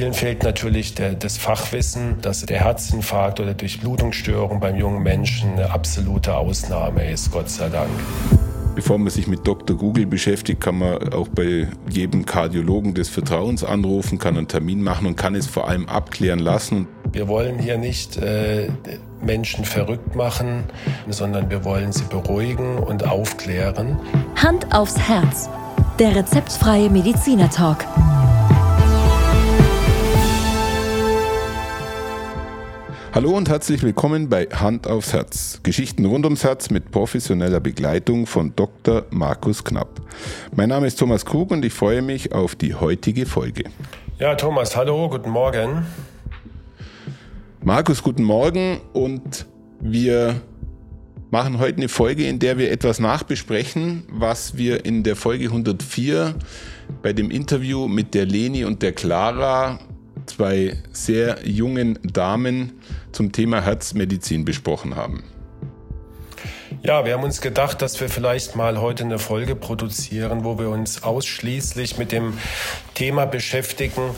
vielen fehlt natürlich der, das Fachwissen, dass der Herzinfarkt oder Durchblutungsstörung beim jungen Menschen eine absolute Ausnahme ist, Gott sei Dank. Bevor man sich mit Dr. Google beschäftigt, kann man auch bei jedem Kardiologen des Vertrauens anrufen, kann einen Termin machen und kann es vor allem abklären lassen. Wir wollen hier nicht äh, Menschen verrückt machen, sondern wir wollen sie beruhigen und aufklären. Hand aufs Herz. Der rezeptfreie Mediziner Talk. Hallo und herzlich willkommen bei Hand aufs Herz. Geschichten rund ums Herz mit professioneller Begleitung von Dr. Markus Knapp. Mein Name ist Thomas Krug und ich freue mich auf die heutige Folge. Ja, Thomas, hallo, guten Morgen. Markus, guten Morgen und wir machen heute eine Folge, in der wir etwas nachbesprechen, was wir in der Folge 104 bei dem Interview mit der Leni und der Clara zwei sehr jungen Damen zum Thema Herzmedizin besprochen haben. Ja, wir haben uns gedacht, dass wir vielleicht mal heute eine Folge produzieren, wo wir uns ausschließlich mit dem Thema beschäftigen,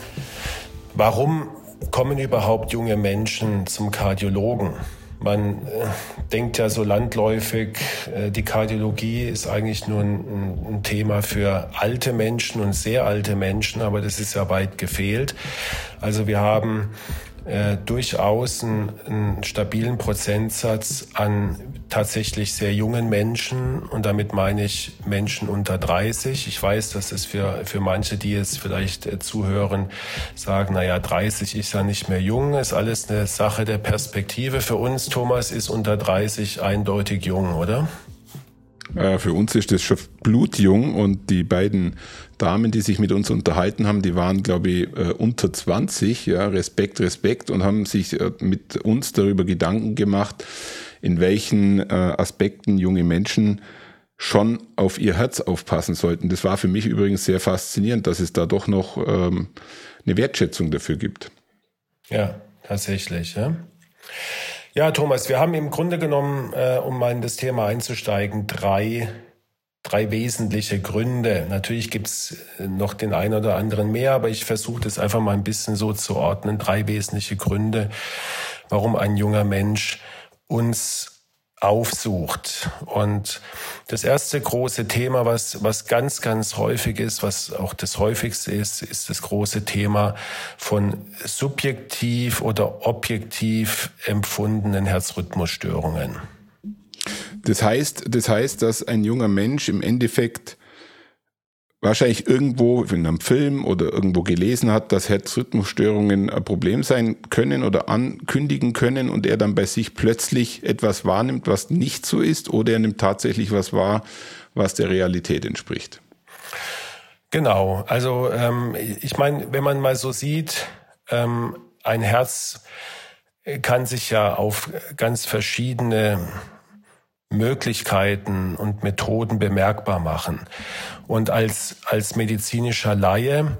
warum kommen überhaupt junge Menschen zum Kardiologen? Man äh, denkt ja so landläufig, äh, die Kardiologie ist eigentlich nur ein, ein, Thema für alte Menschen und sehr alte Menschen, aber das ist ja weit gefehlt. Also wir haben äh, durchaus einen, einen stabilen Prozentsatz an tatsächlich sehr jungen Menschen und damit meine ich Menschen unter 30. Ich weiß, dass es für, für manche, die jetzt vielleicht äh, zuhören, sagen, naja, 30 ist ja nicht mehr jung, ist alles eine Sache der Perspektive. Für uns, Thomas, ist unter 30 eindeutig jung, oder? Äh, für uns ist das schon blutjung und die beiden Damen, die sich mit uns unterhalten haben, die waren, glaube ich, äh, unter 20, ja, Respekt, Respekt und haben sich äh, mit uns darüber Gedanken gemacht, in welchen Aspekten junge Menschen schon auf ihr Herz aufpassen sollten. Das war für mich übrigens sehr faszinierend, dass es da doch noch ähm, eine Wertschätzung dafür gibt. Ja, tatsächlich. Ja. Ja, Thomas, wir haben im Grunde genommen, äh, um mal in das Thema einzusteigen, drei, drei wesentliche Gründe. Natürlich gibt's äh, noch den einen oder anderen mehr, aber ich versuche das einfach mal ein bisschen so zu ordnen. Drei wesentliche Gründe, warum ein junger Mensch uns aufsucht. Und das erste große Thema, was, was ganz, ganz häufig ist, was auch das häufigste ist, ist das große Thema von subjektiv oder objektiv empfundenen Herzrhythmusstörungen. Das heißt, das heißt, dass ein junger Mensch im Endeffekt wahrscheinlich irgendwo in einem Film oder irgendwo gelesen hat, dass Herzrhythmusstörungen ein Problem sein können oder ankündigen können und er dann bei sich plötzlich etwas wahrnimmt, was nicht so ist oder er nimmt tatsächlich was wahr, was der Realität entspricht. Genau, also ähm, ich meine, wenn man mal so sieht, ähm, ein Herz kann sich ja auf ganz verschiedene Möglichkeiten und Methoden bemerkbar machen. Und als, als medizinischer Laie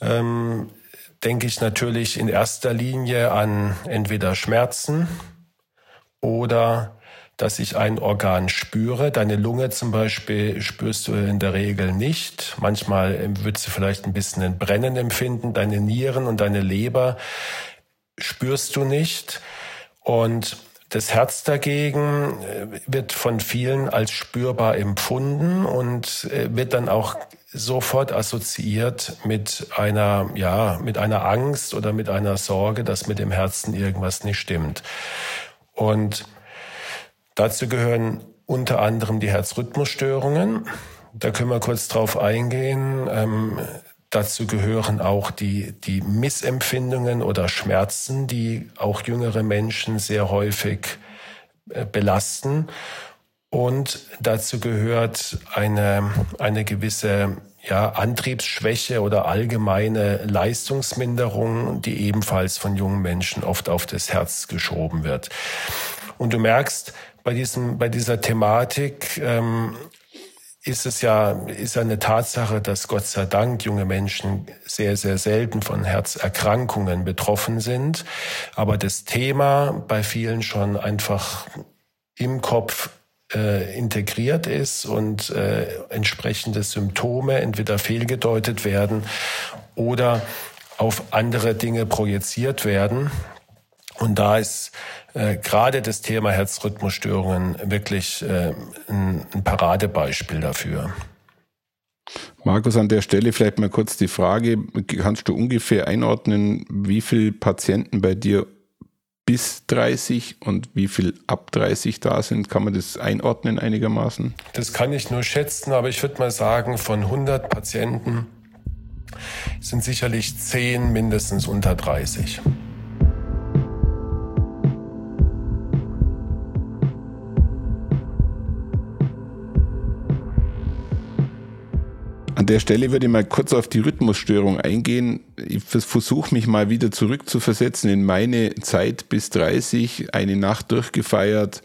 ähm, denke ich natürlich in erster Linie an entweder Schmerzen oder dass ich ein Organ spüre. Deine Lunge zum Beispiel spürst du in der Regel nicht. Manchmal würdest du vielleicht ein bisschen ein Brennen empfinden. Deine Nieren und deine Leber spürst du nicht. Und das Herz dagegen äh, wird von vielen als spürbar empfunden und äh, wird dann auch sofort assoziiert mit einer, ja, mit einer Angst oder mit einer Sorge, dass mit dem Herzen irgendwas nicht stimmt. Und dazu gehören unter anderem die Herzrhythmusstörungen. Da können wir kurz drauf eingehen. Dazu gehören auch die, die Missempfindungen oder Schmerzen, die auch jüngere Menschen sehr häufig äh, belasten. Und dazu gehört eine, eine gewisse ja, Antriebsschwäche oder allgemeine Leistungsminderung, die ebenfalls von jungen Menschen oft auf das Herz geschoben wird. Und du merkst, bei diesem, bei dieser Thematik ähm, ist es ja, ist eine Tatsache, dass Gott sei Dank junge Menschen sehr, sehr selten von Herzerkrankungen betroffen sind. Aber das Thema bei vielen schon einfach im Kopf äh, integriert ist und äh, entsprechende Symptome entweder fehlgedeutet werden oder auf andere Dinge projiziert werden. Und da ist äh, gerade das Thema Herzrhythmusstörungen wirklich äh, ein, ein Paradebeispiel dafür. Markus, an der Stelle vielleicht mal kurz die Frage, kannst du ungefähr einordnen, wie viele Patienten bei dir bis 30 und wie viel ab 30 da sind? Kann man das einordnen einigermaßen? Das kann ich nur schätzen, aber ich würde mal sagen, von 100 Patienten sind sicherlich 10 mindestens unter 30. der Stelle würde ich mal kurz auf die Rhythmusstörung eingehen. Ich versuche mich mal wieder zurückzuversetzen in meine Zeit bis 30, eine Nacht durchgefeiert,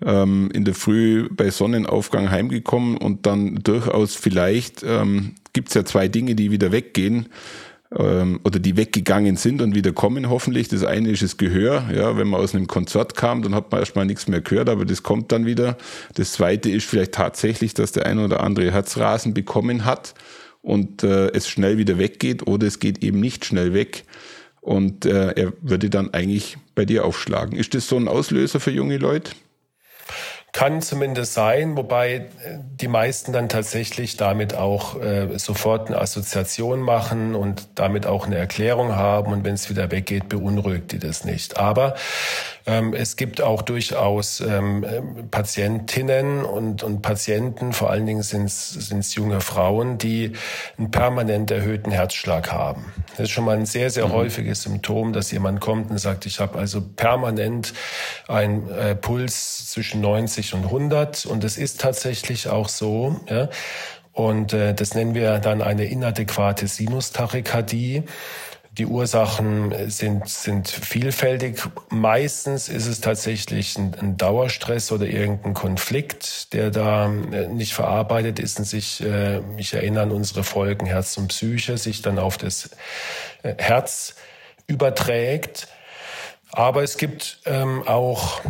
ähm, in der Früh bei Sonnenaufgang heimgekommen und dann durchaus vielleicht ähm, gibt es ja zwei Dinge, die wieder weggehen ähm, oder die weggegangen sind und wieder kommen hoffentlich. Das eine ist das Gehör. Ja, wenn man aus einem Konzert kam, dann hat man erstmal nichts mehr gehört, aber das kommt dann wieder. Das zweite ist vielleicht tatsächlich, dass der eine oder andere Herzrasen bekommen hat und äh, es schnell wieder weggeht oder es geht eben nicht schnell weg und äh, er würde dann eigentlich bei dir aufschlagen. Ist das so ein Auslöser für junge Leute? Kann zumindest sein, wobei äh, die meisten dann tatsächlich damit auch äh, sofort eine Assoziation machen und damit auch eine Erklärung haben. Und wenn es wieder weggeht, beunruhigt die das nicht. Aber es gibt auch durchaus ähm, Patientinnen und, und Patienten, vor allen Dingen sind es junge Frauen, die einen permanent erhöhten Herzschlag haben. Das ist schon mal ein sehr, sehr mhm. häufiges Symptom, dass jemand kommt und sagt, ich habe also permanent einen äh, Puls zwischen 90 und 100 und es ist tatsächlich auch so. Ja? Und äh, das nennen wir dann eine inadäquate Sinustachykardie. Die Ursachen sind, sind vielfältig. Meistens ist es tatsächlich ein, ein, Dauerstress oder irgendein Konflikt, der da äh, nicht verarbeitet ist und sich, äh, ich erinnere an unsere Folgen Herz und Psyche, sich dann auf das äh, Herz überträgt. Aber es gibt ähm, auch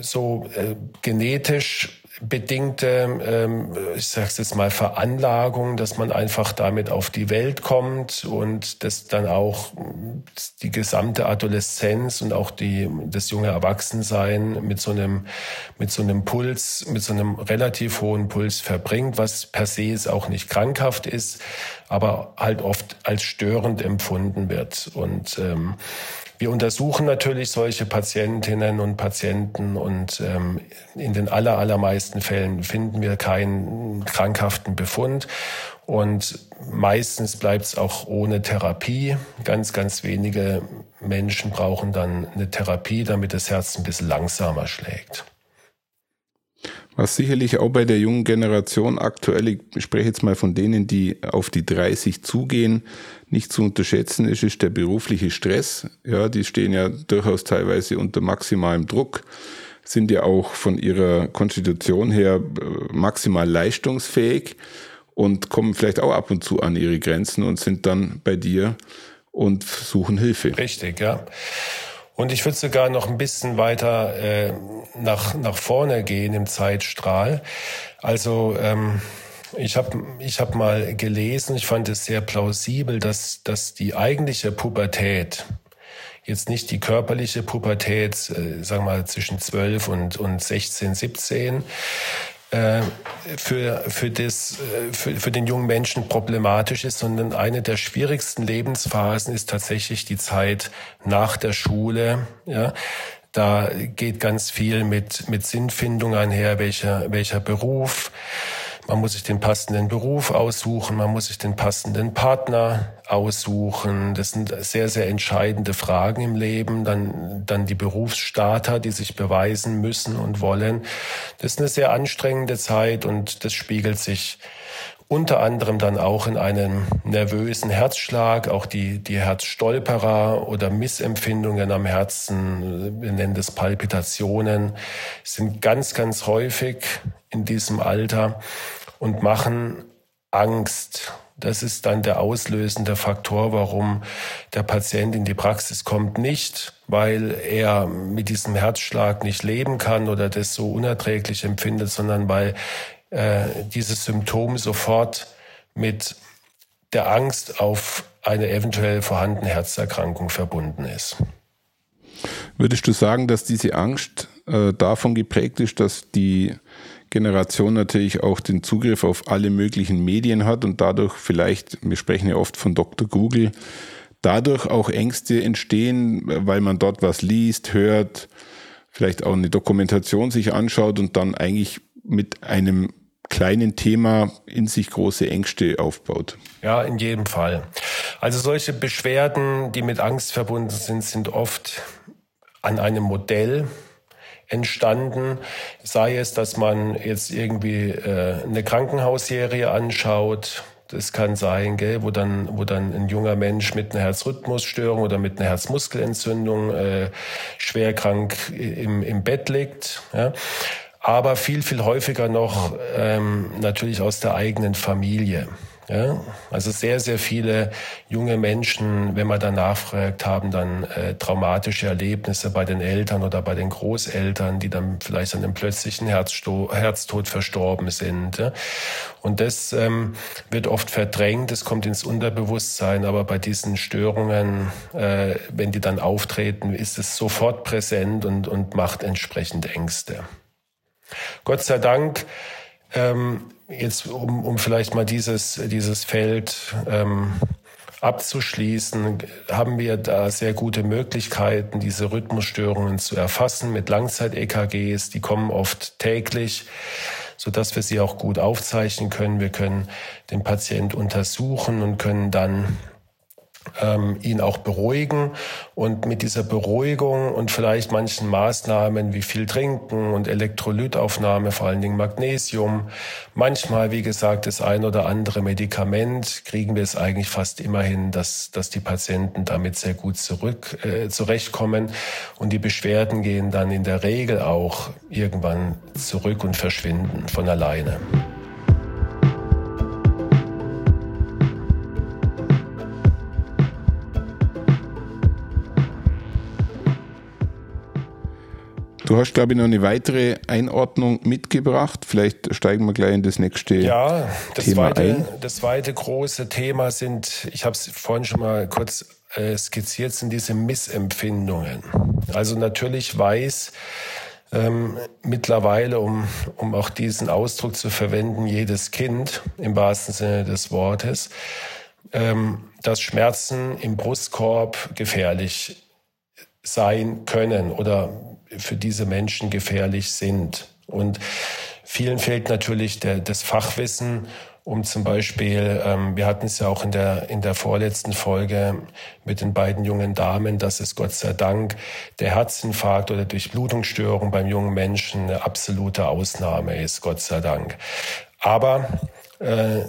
so äh, genetisch bedingte, ähm, ich sage jetzt mal, Veranlagung, dass man einfach damit auf die Welt kommt und dass dann auch die gesamte Adoleszenz und auch die, das junge Erwachsensein mit so einem, mit so einem Puls, mit so einem relativ hohen Puls verbringt, was per se ist auch nicht krankhaft ist, aber halt oft als störend empfunden wird. Und ähm, wir untersuchen natürlich solche Patientinnen und Patienten und ähm, in den aller, allermeisten Fällen finden wir keinen krankhaften Befund. Und meistens bleibt es auch ohne Therapie. Ganz, ganz wenige Menschen brauchen dann eine Therapie, damit das Herz ein bisschen langsamer schlägt. Was sicherlich auch bei der jungen Generation aktuell, ich spreche jetzt mal von denen, die auf die 30 zugehen, nicht zu unterschätzen ist, ist der berufliche Stress. Ja, die stehen ja durchaus teilweise unter maximalem Druck, sind ja auch von ihrer Konstitution her äh, maximal leistungsfähig und kommen vielleicht auch ab und zu an ihre Grenzen und sind dann bei dir und suchen Hilfe. Richtig, ja. Und ich würde sogar noch ein bisschen weiter äh, nach, nach vorne gehen im Zeitstrahl. Also ähm, ich habe ich hab mal gelesen, ich fand es sehr plausibel, dass, dass die eigentliche Pubertät, jetzt nicht die körperliche Pubertät, äh, sagen wir mal zwischen 12 und, und 16, 17, äh, für, für, das, äh, für, für den jungen Menschen problematisch ist, sondern eine der schwierigsten Lebensphasen ist tatsächlich die Zeit nach der Schule. Ja, da geht ganz viel mit, mit Sinnfindung einher, welcher, welcher Beruf. Man muss sich den passenden Beruf aussuchen, man muss sich den passenden Partner aussuchen. Das sind sehr, sehr entscheidende Fragen im Leben. Dann, dann die Berufsstarter, die sich beweisen müssen und wollen. Das ist eine sehr anstrengende Zeit und das spiegelt sich unter anderem dann auch in einem nervösen Herzschlag, auch die, die Herzstolperer oder Missempfindungen am Herzen, wir nennen das Palpitationen, sind ganz, ganz häufig in diesem Alter und machen Angst. Das ist dann der auslösende Faktor, warum der Patient in die Praxis kommt. Nicht, weil er mit diesem Herzschlag nicht leben kann oder das so unerträglich empfindet, sondern weil äh, dieses Symptom sofort mit der Angst auf eine eventuell vorhandene Herzerkrankung verbunden ist. Würdest du sagen, dass diese Angst äh, davon geprägt ist, dass die Generation natürlich auch den Zugriff auf alle möglichen Medien hat und dadurch vielleicht, wir sprechen ja oft von Dr. Google, dadurch auch Ängste entstehen, weil man dort was liest, hört, vielleicht auch eine Dokumentation sich anschaut und dann eigentlich mit einem kleinen Thema in sich große Ängste aufbaut. Ja, in jedem Fall. Also solche Beschwerden, die mit Angst verbunden sind, sind oft an einem Modell entstanden, sei es, dass man jetzt irgendwie äh, eine Krankenhausserie anschaut, das kann sein, gell, wo dann, wo dann ein junger Mensch mit einer Herzrhythmusstörung oder mit einer Herzmuskelentzündung äh, schwer krank im, im Bett liegt. Ja. Aber viel, viel häufiger noch ähm, natürlich aus der eigenen Familie. Ja, also sehr, sehr viele junge Menschen, wenn man danach fragt, haben dann äh, traumatische Erlebnisse bei den Eltern oder bei den Großeltern, die dann vielleicht an einem plötzlichen Herzsto Herztod verstorben sind. Ja? Und das ähm, wird oft verdrängt, es kommt ins Unterbewusstsein, aber bei diesen Störungen, äh, wenn die dann auftreten, ist es sofort präsent und, und macht entsprechend Ängste. Gott sei Dank ähm, jetzt um, um vielleicht mal dieses, dieses Feld ähm, abzuschließen, haben wir da sehr gute Möglichkeiten, diese Rhythmusstörungen zu erfassen mit Langzeit-EKGs. Die kommen oft täglich, so dass wir sie auch gut aufzeichnen können. Wir können den Patient untersuchen und können dann ähm, ihn auch beruhigen und mit dieser Beruhigung und vielleicht manchen Maßnahmen wie viel trinken und Elektrolytaufnahme, vor allen Dingen Magnesium, manchmal, wie gesagt, das ein oder andere Medikament, kriegen wir es eigentlich fast immer hin, dass, dass die Patienten damit sehr gut zurück, äh, zurechtkommen und die Beschwerden gehen dann in der Regel auch irgendwann zurück und verschwinden von alleine. Du hast, glaube ich, noch eine weitere Einordnung mitgebracht. Vielleicht steigen wir gleich in das nächste ja, das Thema zweite, ein. Das zweite große Thema sind, ich habe es vorhin schon mal kurz äh, skizziert, sind diese Missempfindungen. Also natürlich weiß ähm, mittlerweile, um, um auch diesen Ausdruck zu verwenden, jedes Kind im wahrsten Sinne des Wortes, ähm, dass Schmerzen im Brustkorb gefährlich sein können oder für diese Menschen gefährlich sind. Und vielen fehlt natürlich der, das Fachwissen, um zum Beispiel, ähm, wir hatten es ja auch in der, in der vorletzten Folge mit den beiden jungen Damen, dass es Gott sei Dank der Herzinfarkt oder Durchblutungsstörung beim jungen Menschen eine absolute Ausnahme ist, Gott sei Dank. Aber äh,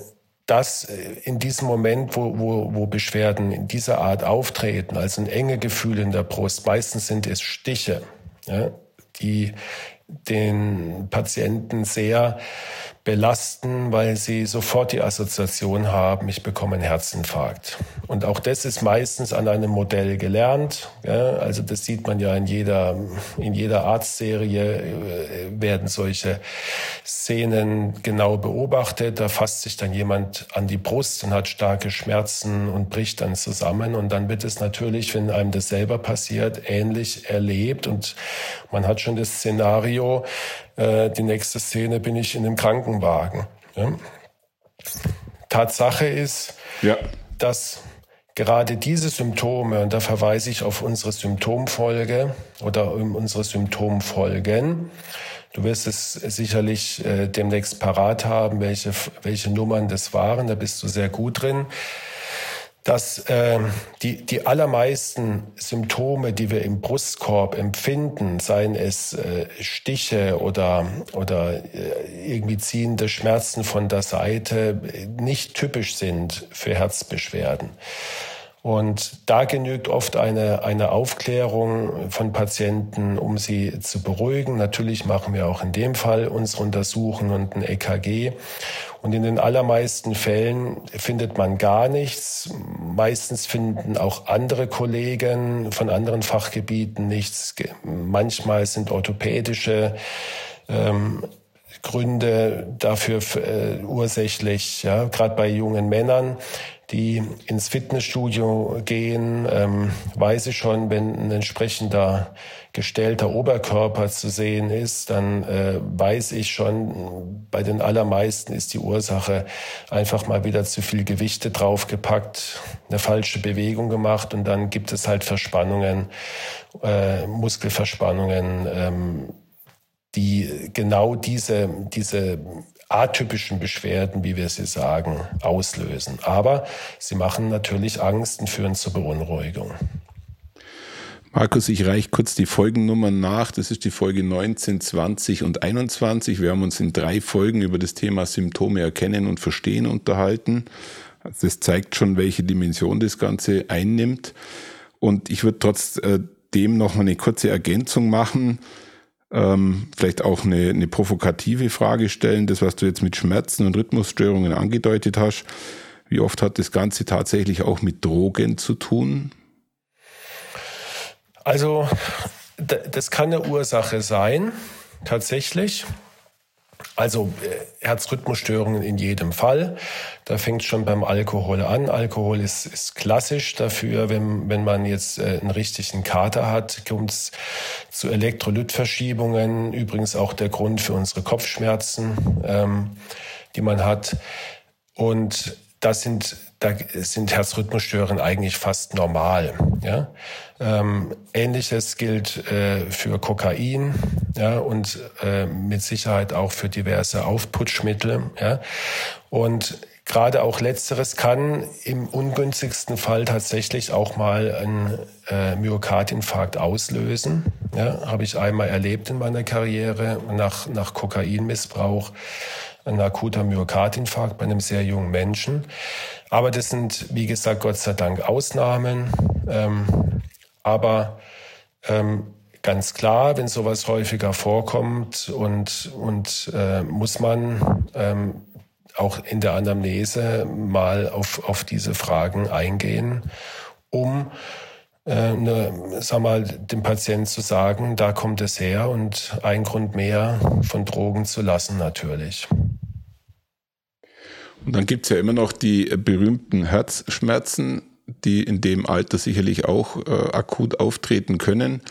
dass äh, in diesem Moment, wo, wo, wo Beschwerden in dieser Art auftreten, also ein enge Gefühl in der Brust, meistens sind es Stiche, ja, die den Patienten sehr belasten, weil sie sofort die Assoziation haben, ich bekomme einen Herzinfarkt. Und auch das ist meistens an einem Modell gelernt. Also das sieht man ja in jeder, in jeder Arztserie äh, werden solche Szenen genau beobachtet. Da fasst sich dann jemand an die Brust und hat starke Schmerzen und bricht dann zusammen. Und dann wird es natürlich, wenn einem das selber passiert, ähnlich erlebt. Und man hat schon das Szenario, äh, die nächste Szene bin ich in einem Krankenwagen. Ja. Tatsache ist, ja. dass gerade diese Symptome, und da verweise ich auf unsere Symptomfolge oder um unsere Symptomfolgen, Du wirst es sicherlich äh, demnächst parat haben, welche, welche Nummern das waren. Da bist du sehr gut drin dass äh, die, die allermeisten Symptome, die wir im Brustkorb empfinden, seien es äh, Stiche oder, oder äh, irgendwie ziehende Schmerzen von der Seite, nicht typisch sind für Herzbeschwerden. Und da genügt oft eine, eine Aufklärung von Patienten, um sie zu beruhigen. Natürlich machen wir auch in dem Fall unsere Untersuchungen und ein EKG. Und in den allermeisten Fällen findet man gar nichts. Meistens finden auch andere Kollegen von anderen Fachgebieten nichts. Manchmal sind orthopädische ähm, Gründe dafür äh, ursächlich, ja, gerade bei jungen Männern die ins Fitnessstudio gehen, ähm, weiß ich schon, wenn ein entsprechender gestellter Oberkörper zu sehen ist, dann äh, weiß ich schon, bei den allermeisten ist die Ursache einfach mal wieder zu viel Gewichte draufgepackt, eine falsche Bewegung gemacht und dann gibt es halt Verspannungen, äh, Muskelverspannungen, ähm, die genau diese, diese atypischen Beschwerden, wie wir sie sagen, auslösen. Aber sie machen natürlich Angst und führen zur Beunruhigung. Markus, ich reiche kurz die Folgennummern nach. Das ist die Folge 19, 20 und 21. Wir haben uns in drei Folgen über das Thema Symptome erkennen und verstehen unterhalten. Das zeigt schon, welche Dimension das Ganze einnimmt. Und ich würde trotzdem noch eine kurze Ergänzung machen ähm, vielleicht auch eine, eine provokative Frage stellen, das, was du jetzt mit Schmerzen und Rhythmusstörungen angedeutet hast. Wie oft hat das Ganze tatsächlich auch mit Drogen zu tun? Also, das kann eine Ursache sein, tatsächlich. Also äh, Herzrhythmusstörungen in jedem Fall. Da fängt schon beim Alkohol an. Alkohol ist, ist klassisch dafür, wenn, wenn man jetzt äh, einen richtigen Kater hat, kommt es zu Elektrolytverschiebungen. Übrigens auch der Grund für unsere Kopfschmerzen, ähm, die man hat. Und das sind, da sind Herzrhythmusstörungen eigentlich fast normal. Ja? Ähm, Ähnliches gilt äh, für Kokain ja, und äh, mit Sicherheit auch für diverse Aufputschmittel. Ja? Und gerade auch letzteres kann im ungünstigsten Fall tatsächlich auch mal einen äh, Myokardinfarkt auslösen. Ja, Habe ich einmal erlebt in meiner Karriere nach, nach Kokainmissbrauch ein akuter Myokardinfarkt bei einem sehr jungen Menschen. Aber das sind, wie gesagt, Gott sei Dank Ausnahmen. Ähm, aber ähm, ganz klar, wenn sowas häufiger vorkommt und, und äh, muss man ähm, auch in der Anamnese mal auf, auf diese Fragen eingehen, um äh, ne, sag mal, dem Patienten zu sagen, da kommt es her und ein Grund mehr von Drogen zu lassen natürlich. Und dann gibt's ja immer noch die berühmten Herzschmerzen, die in dem Alter sicherlich auch äh, akut auftreten können.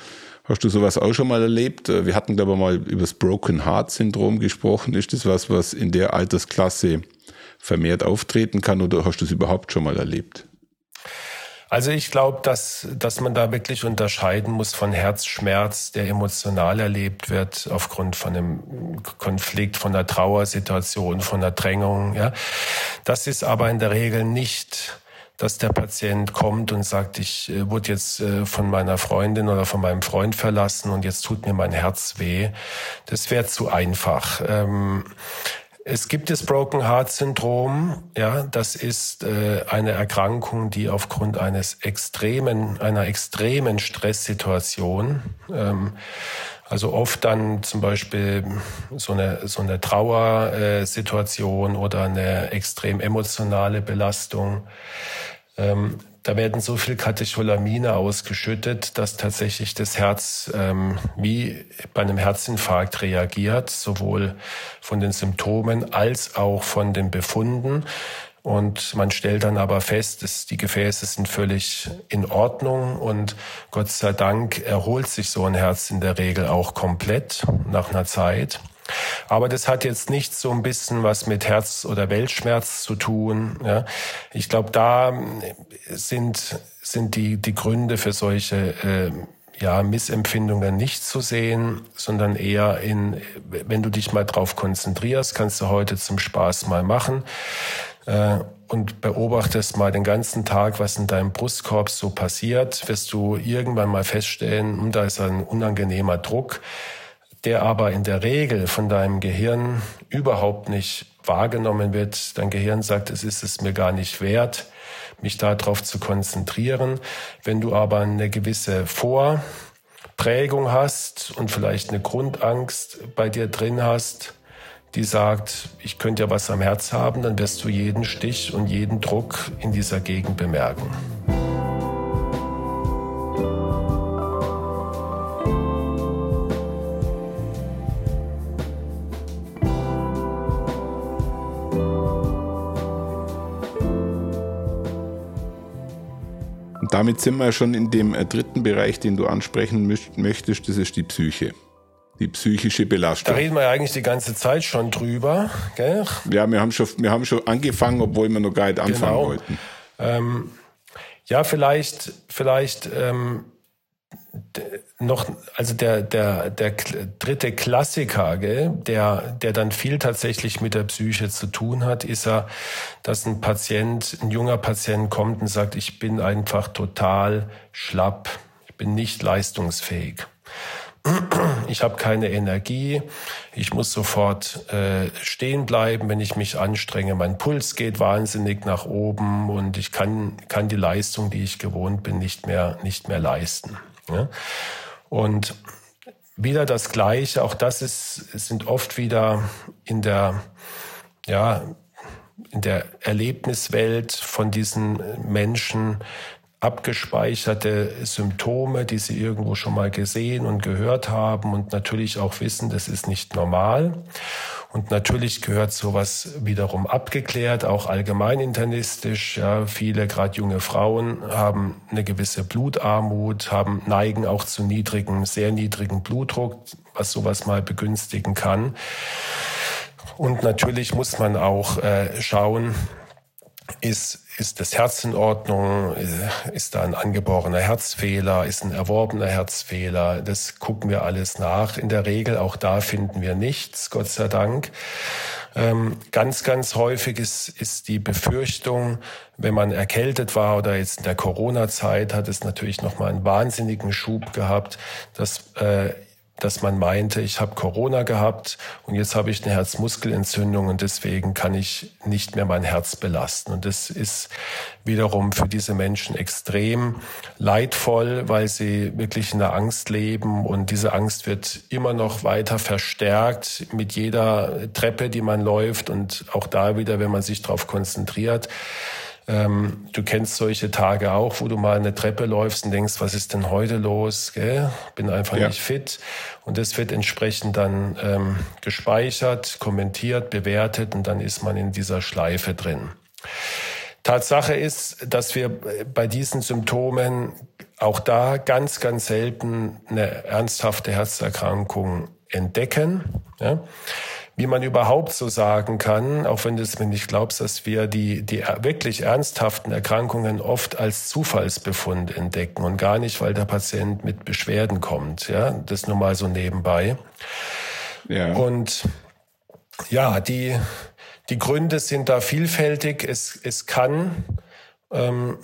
Hast du sowas auch schon mal erlebt? Äh, wir hatten, glaube ich, mal über das Broken Heart Syndrom gesprochen. Ist das was, was in der Altersklasse vermehrt auftreten kann oder hast du es überhaupt schon mal erlebt? Also ich glaube, dass, dass man da wirklich unterscheiden muss von Herzschmerz, der emotional erlebt wird aufgrund von einem Konflikt, von einer Trauersituation, von einer Drängung. Ja. Das ist aber in der Regel nicht dass der Patient kommt und sagt, ich äh, wurde jetzt äh, von meiner Freundin oder von meinem Freund verlassen und jetzt tut mir mein Herz weh. Das wäre zu einfach. Ähm, es gibt das Broken Heart Syndrom. Ja, das ist äh, eine Erkrankung, die aufgrund eines extremen, einer extremen Stresssituation, ähm, also oft dann zum Beispiel so eine so eine Trauersituation oder eine extrem emotionale Belastung. Ähm, da werden so viel Katecholamine ausgeschüttet, dass tatsächlich das Herz ähm, wie bei einem Herzinfarkt reagiert, sowohl von den Symptomen als auch von den Befunden. Und man stellt dann aber fest, dass die Gefäße sind völlig in Ordnung und Gott sei Dank erholt sich so ein Herz in der Regel auch komplett nach einer Zeit. Aber das hat jetzt nicht so ein bisschen was mit Herz- oder Weltschmerz zu tun. Ja. Ich glaube, da sind, sind die, die Gründe für solche äh, ja, Missempfindungen nicht zu sehen, sondern eher in, wenn du dich mal drauf konzentrierst, kannst du heute zum Spaß mal machen äh, und beobachtest mal den ganzen Tag, was in deinem Brustkorb so passiert, wirst du irgendwann mal feststellen, hm, da ist ein unangenehmer Druck der aber in der Regel von deinem Gehirn überhaupt nicht wahrgenommen wird. Dein Gehirn sagt, es ist es mir gar nicht wert, mich darauf zu konzentrieren. Wenn du aber eine gewisse Vorprägung hast und vielleicht eine Grundangst bei dir drin hast, die sagt, ich könnte ja was am Herz haben, dann wirst du jeden Stich und jeden Druck in dieser Gegend bemerken. Damit sind wir schon in dem äh, dritten Bereich, den du ansprechen möchtest, das ist die Psyche. Die psychische Belastung. Da reden wir ja eigentlich die ganze Zeit schon drüber. Gell? Ja, wir haben, schon, wir haben schon angefangen, obwohl wir noch gar nicht anfangen genau. wollten. Ähm, ja, vielleicht, vielleicht ähm, noch, also der, der, der dritte Klassiker, gell, der, der dann viel tatsächlich mit der Psyche zu tun hat, ist ja, dass ein Patient, ein junger Patient kommt und sagt, ich bin einfach total schlapp, ich bin nicht leistungsfähig. Ich habe keine Energie, ich muss sofort äh, stehen bleiben, wenn ich mich anstrenge. Mein Puls geht wahnsinnig nach oben und ich kann, kann die Leistung, die ich gewohnt bin, nicht mehr, nicht mehr leisten. Ja? Und wieder das Gleiche, auch das ist, sind oft wieder in der, ja, in der Erlebniswelt von diesen Menschen abgespeicherte Symptome, die sie irgendwo schon mal gesehen und gehört haben und natürlich auch wissen, das ist nicht normal. Und natürlich gehört sowas wiederum abgeklärt, auch allgemein internistisch. Ja, viele, gerade junge Frauen, haben eine gewisse Blutarmut, haben neigen auch zu niedrigem, sehr niedrigen Blutdruck, was sowas mal begünstigen kann. Und natürlich muss man auch äh, schauen, ist, ist das Herz in Ordnung? Ist da ein angeborener Herzfehler? Ist ein erworbener Herzfehler? Das gucken wir alles nach. In der Regel, auch da finden wir nichts, Gott sei Dank. Ähm, ganz, ganz häufig ist, ist die Befürchtung, wenn man erkältet war oder jetzt in der Corona-Zeit, hat es natürlich nochmal einen wahnsinnigen Schub gehabt, dass äh, dass man meinte, ich habe Corona gehabt und jetzt habe ich eine Herzmuskelentzündung und deswegen kann ich nicht mehr mein Herz belasten. Und das ist wiederum für diese Menschen extrem leidvoll, weil sie wirklich in der Angst leben und diese Angst wird immer noch weiter verstärkt mit jeder Treppe, die man läuft und auch da wieder, wenn man sich darauf konzentriert ähm, du kennst solche Tage auch, wo du mal eine Treppe läufst und denkst, was ist denn heute los? Gell? Bin einfach ja. nicht fit. Und das wird entsprechend dann ähm, gespeichert, kommentiert, bewertet und dann ist man in dieser Schleife drin. Tatsache ist, dass wir bei diesen Symptomen auch da ganz, ganz selten eine ernsthafte Herzerkrankung entdecken. Ja? Wie man überhaupt so sagen kann, auch wenn du es mir nicht glaubst, dass wir die, die wirklich ernsthaften Erkrankungen oft als Zufallsbefund entdecken und gar nicht, weil der Patient mit Beschwerden kommt. Ja, das nur mal so nebenbei. Ja. Und ja, die, die Gründe sind da vielfältig. Es, es kann, ähm,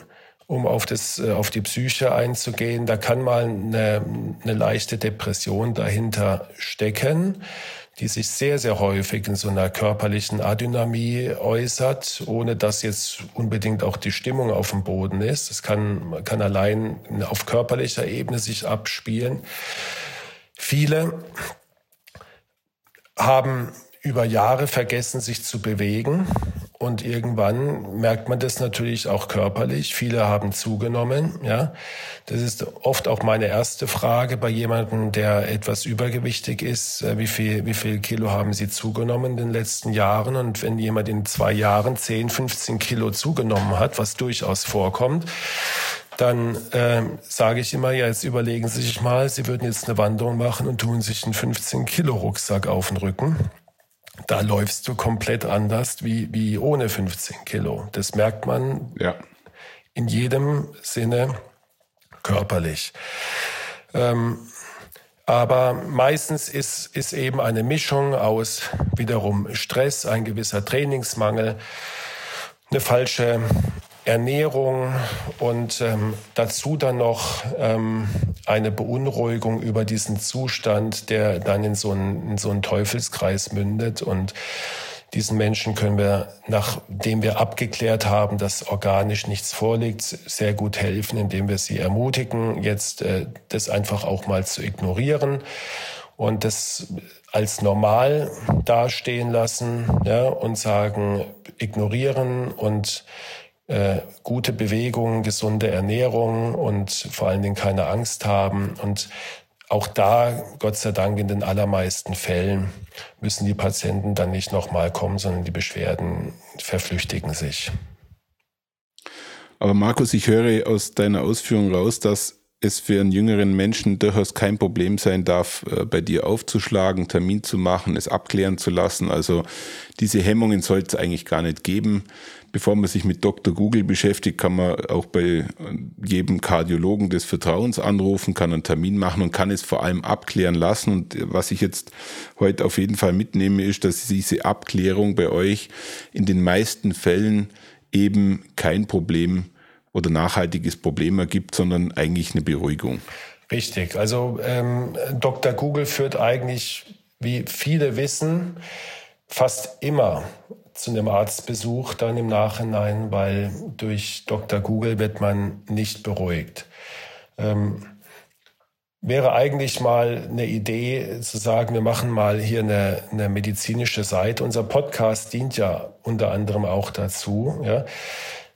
um auf, das, äh, auf die Psyche einzugehen, da kann mal eine, eine leichte Depression dahinter stecken die sich sehr, sehr häufig in so einer körperlichen Adynamie äußert, ohne dass jetzt unbedingt auch die Stimmung auf dem Boden ist. Es kann, kann allein auf körperlicher Ebene sich abspielen. Viele haben über Jahre vergessen, sich zu bewegen. Und irgendwann merkt man das natürlich auch körperlich. Viele haben zugenommen, ja. Das ist oft auch meine erste Frage bei jemandem, der etwas übergewichtig ist. Äh, wie viel, wie viel Kilo haben Sie zugenommen in den letzten Jahren? Und wenn jemand in zwei Jahren 10, 15 Kilo zugenommen hat, was durchaus vorkommt, dann äh, sage ich immer, ja, jetzt überlegen Sie sich mal, Sie würden jetzt eine Wanderung machen und tun sich einen 15 Kilo Rucksack auf den Rücken da läufst du komplett anders wie, wie ohne 15 Kilo. Das merkt man ja. in jedem Sinne körperlich. Ähm, aber meistens ist, ist eben eine Mischung aus wiederum Stress, ein gewisser Trainingsmangel, eine falsche Ernährung und ähm, dazu dann noch ähm, eine Beunruhigung über diesen Zustand, der dann in so, einen, in so einen Teufelskreis mündet. Und diesen Menschen können wir, nachdem wir abgeklärt haben, dass organisch nichts vorliegt, sehr gut helfen, indem wir sie ermutigen, jetzt äh, das einfach auch mal zu ignorieren und das als normal dastehen lassen ja, und sagen, ignorieren und äh, gute Bewegung, gesunde Ernährung und vor allen Dingen keine Angst haben. Und auch da, Gott sei Dank, in den allermeisten Fällen müssen die Patienten dann nicht nochmal kommen, sondern die Beschwerden verflüchtigen sich. Aber Markus, ich höre aus deiner Ausführung raus, dass es für einen jüngeren Menschen durchaus kein Problem sein darf, äh, bei dir aufzuschlagen, Termin zu machen, es abklären zu lassen. Also diese Hemmungen soll es eigentlich gar nicht geben. Bevor man sich mit Dr. Google beschäftigt, kann man auch bei jedem Kardiologen des Vertrauens anrufen, kann einen Termin machen und kann es vor allem abklären lassen. Und was ich jetzt heute auf jeden Fall mitnehme, ist, dass diese Abklärung bei euch in den meisten Fällen eben kein Problem oder nachhaltiges Problem ergibt, sondern eigentlich eine Beruhigung. Richtig. Also ähm, Dr. Google führt eigentlich, wie viele wissen, fast immer zu einem Arztbesuch dann im Nachhinein, weil durch Dr. Google wird man nicht beruhigt. Ähm, wäre eigentlich mal eine Idee zu sagen, wir machen mal hier eine, eine medizinische Seite. Unser Podcast dient ja unter anderem auch dazu, ja,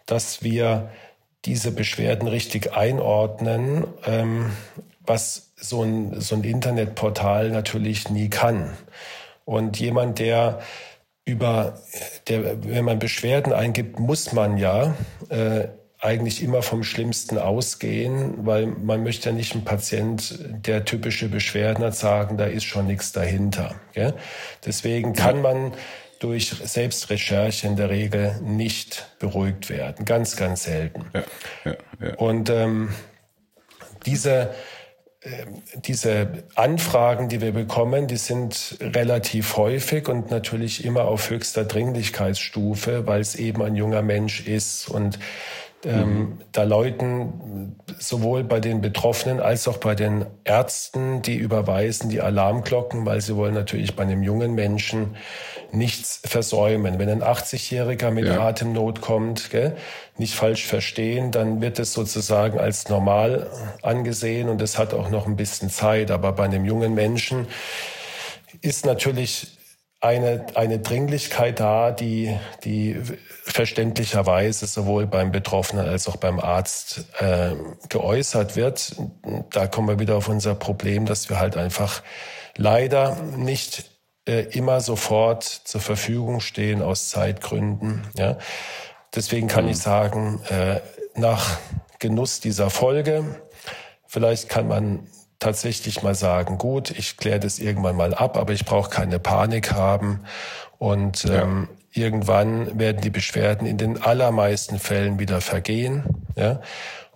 dass wir diese Beschwerden richtig einordnen, ähm, was so ein, so ein Internetportal natürlich nie kann. Und jemand, der über, der, wenn man Beschwerden eingibt, muss man ja äh, eigentlich immer vom Schlimmsten ausgehen, weil man möchte ja nicht ein Patient, der typische Beschwerden hat, sagen, da ist schon nichts dahinter. Gell? Deswegen kann man durch Selbstrecherche in der Regel nicht beruhigt werden. Ganz, ganz selten. Ja, ja, ja. Und ähm, diese, diese Anfragen, die wir bekommen, die sind relativ häufig und natürlich immer auf höchster Dringlichkeitsstufe, weil es eben ein junger Mensch ist und ähm, mhm. Da läuten sowohl bei den Betroffenen als auch bei den Ärzten, die überweisen, die Alarmglocken, weil sie wollen natürlich bei einem jungen Menschen nichts versäumen. Wenn ein 80-Jähriger mit ja. Atemnot kommt, gell, nicht falsch verstehen, dann wird es sozusagen als normal angesehen und es hat auch noch ein bisschen Zeit. Aber bei einem jungen Menschen ist natürlich eine, eine Dringlichkeit da, die, die verständlicherweise sowohl beim Betroffenen als auch beim Arzt äh, geäußert wird. Da kommen wir wieder auf unser Problem, dass wir halt einfach leider nicht äh, immer sofort zur Verfügung stehen aus Zeitgründen. Ja. Deswegen kann mhm. ich sagen, äh, nach Genuss dieser Folge, vielleicht kann man tatsächlich mal sagen, gut, ich kläre das irgendwann mal ab, aber ich brauche keine Panik haben. Und ja. ähm, irgendwann werden die Beschwerden in den allermeisten Fällen wieder vergehen. Ja?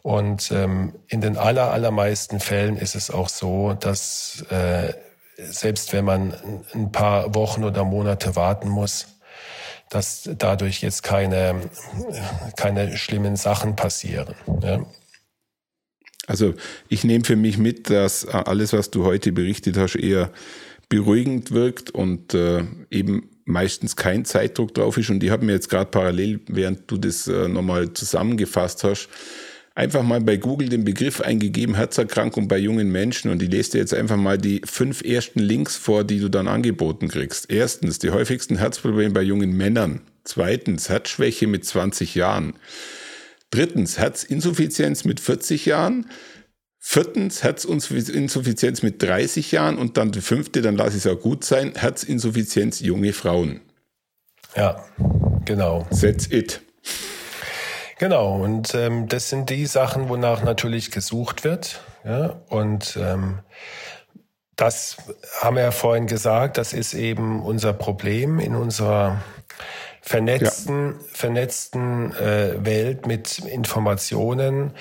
Und ähm, in den aller, allermeisten Fällen ist es auch so, dass äh, selbst wenn man ein paar Wochen oder Monate warten muss, dass dadurch jetzt keine, keine schlimmen Sachen passieren. Ja? Also ich nehme für mich mit, dass alles, was du heute berichtet hast, eher beruhigend wirkt und äh, eben meistens kein Zeitdruck drauf ist. Und ich habe mir jetzt gerade parallel, während du das äh, nochmal zusammengefasst hast, einfach mal bei Google den Begriff eingegeben, Herzerkrankung bei jungen Menschen. Und ich lese dir jetzt einfach mal die fünf ersten Links vor, die du dann angeboten kriegst. Erstens, die häufigsten Herzprobleme bei jungen Männern. Zweitens, Herzschwäche mit 20 Jahren. Drittens, Herzinsuffizienz mit 40 Jahren. Viertens, Herzinsuffizienz mit 30 Jahren. Und dann die fünfte, dann lasse ich es auch gut sein, Herzinsuffizienz junge Frauen. Ja, genau. That's it. Genau, und ähm, das sind die Sachen, wonach natürlich gesucht wird. Ja? Und ähm, das haben wir ja vorhin gesagt, das ist eben unser Problem in unserer vernetzten, ja. vernetzten äh, Welt mit Informationen,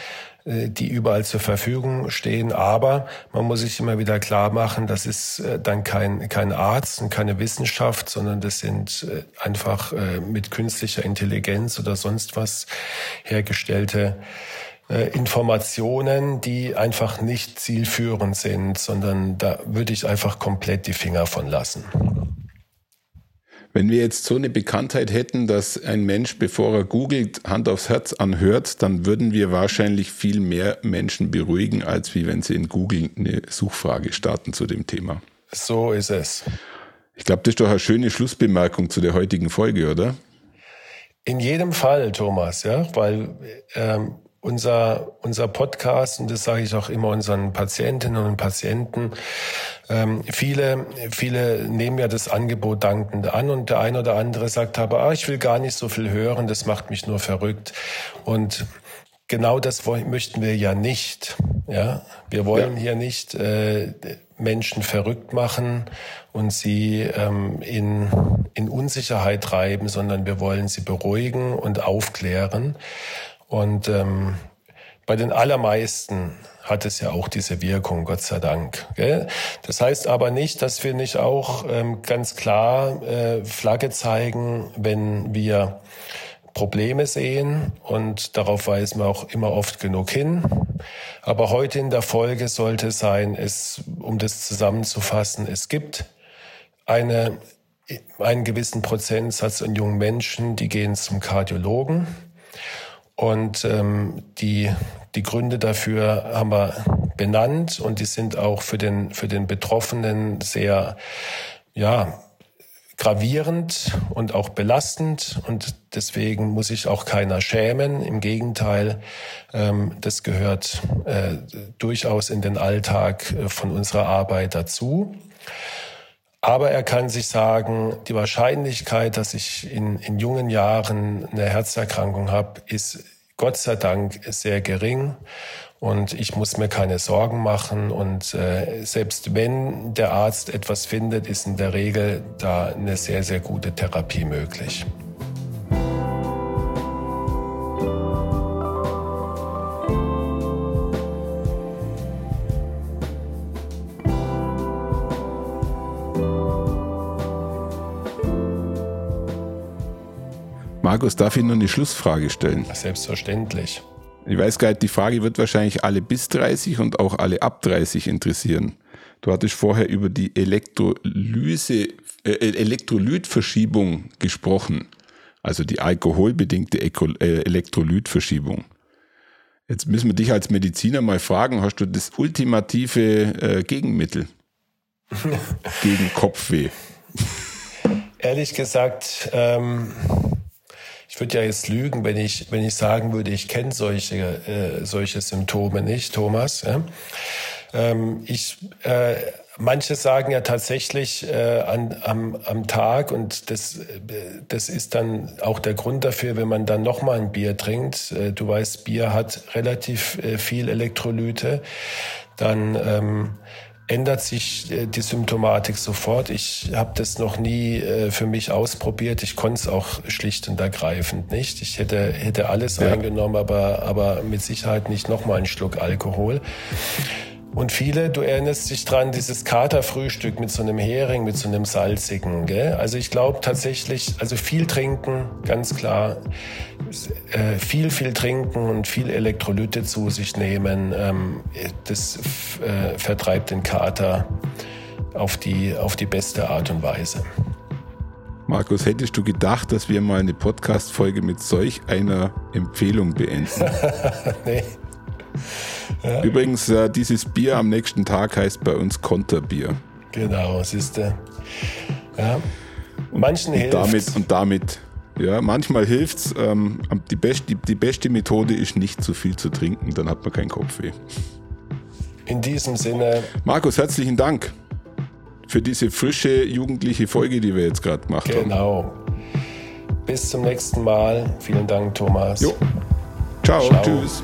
äh, die überall zur Verfügung stehen. Aber man muss sich immer wieder klar machen, das ist äh, dann kein, kein Arzt und keine Wissenschaft, sondern das sind äh, einfach äh, mit künstlicher Intelligenz oder sonst was hergestellte äh, Informationen, die einfach nicht zielführend sind, sondern da würde ich einfach komplett die Finger von lassen. Wenn wir jetzt so eine Bekanntheit hätten, dass ein Mensch, bevor er googelt, Hand aufs Herz anhört, dann würden wir wahrscheinlich viel mehr Menschen beruhigen, als wie wenn sie in Google eine Suchfrage starten zu dem Thema. So ist es. Ich glaube, das ist doch eine schöne Schlussbemerkung zu der heutigen Folge, oder? In jedem Fall, Thomas, ja, weil ähm, unser, unser Podcast, und das sage ich auch immer unseren Patientinnen und Patienten, ähm, viele, viele nehmen ja das Angebot dankend an und der eine oder andere sagt aber, ah, ich will gar nicht so viel hören, das macht mich nur verrückt. Und genau das möchten wir ja nicht. Ja, wir wollen ja. hier nicht äh, Menschen verrückt machen und sie ähm, in, in Unsicherheit treiben, sondern wir wollen sie beruhigen und aufklären. Und ähm, bei den allermeisten hat es ja auch diese Wirkung, Gott sei Dank. Gell? Das heißt aber nicht, dass wir nicht auch ähm, ganz klar äh, Flagge zeigen, wenn wir Probleme sehen und darauf weisen wir auch immer oft genug hin. Aber heute in der Folge sollte sein, es, um das zusammenzufassen, es gibt eine, einen gewissen Prozentsatz an jungen Menschen, die gehen zum Kardiologen und ähm, die, die Gründe dafür haben wir benannt und die sind auch für den, für den Betroffenen sehr, ja, gravierend und auch belastend und deswegen muss sich auch keiner schämen. Im Gegenteil, ähm, das gehört äh, durchaus in den Alltag äh, von unserer Arbeit dazu. Aber er kann sich sagen, die Wahrscheinlichkeit, dass ich in, in jungen Jahren eine Herzerkrankung habe, ist Gott sei Dank sehr gering und ich muss mir keine Sorgen machen. Und äh, selbst wenn der Arzt etwas findet, ist in der Regel da eine sehr, sehr gute Therapie möglich. Markus, darf ich nur eine Schlussfrage stellen? Selbstverständlich. Ich weiß gar nicht, die Frage wird wahrscheinlich alle bis 30 und auch alle ab 30 interessieren. Du hattest vorher über die Elektrolyse, äh, Elektrolytverschiebung gesprochen. Also die alkoholbedingte äh, Elektrolytverschiebung. Jetzt müssen wir dich als Mediziner mal fragen, hast du das ultimative äh, Gegenmittel gegen Kopfweh? Ehrlich gesagt, ähm, ich würde ja jetzt lügen, wenn ich, wenn ich sagen würde, ich kenne solche, äh, solche Symptome nicht, Thomas. Ja? Ähm, ich, äh, manche sagen ja tatsächlich äh, an, am, am Tag und das, das ist dann auch der Grund dafür, wenn man dann nochmal ein Bier trinkt. Äh, du weißt, Bier hat relativ äh, viel Elektrolyte. Dann ähm, ändert sich äh, die Symptomatik sofort. Ich habe das noch nie äh, für mich ausprobiert. Ich konnte es auch schlicht und ergreifend nicht. Ich hätte, hätte alles ja. eingenommen, aber, aber mit Sicherheit nicht nochmal einen Schluck Alkohol. Und viele, du erinnerst dich dran, dieses Katerfrühstück mit so einem Hering, mit so einem salzigen. Gell? Also ich glaube tatsächlich, also viel trinken, ganz klar, äh, viel, viel trinken und viel Elektrolyte zu sich nehmen, ähm, das äh, vertreibt den Kater auf die, auf die beste Art und Weise. Markus, hättest du gedacht, dass wir mal eine Podcast-Folge mit solch einer Empfehlung beenden? nee. Ja. Übrigens, äh, dieses Bier am nächsten Tag heißt bei uns Konterbier. Genau, siehst du. Ja. Manchen und hilft damit Und damit, ja, manchmal hilft's. Ähm, die, best, die, die beste Methode ist nicht zu viel zu trinken, dann hat man keinen Kopfweh. In diesem Sinne. Markus, herzlichen Dank für diese frische jugendliche Folge, die wir jetzt gerade gemacht genau. haben. Genau. Bis zum nächsten Mal. Vielen Dank, Thomas. Jo. Ciao. Ciao. Tschüss.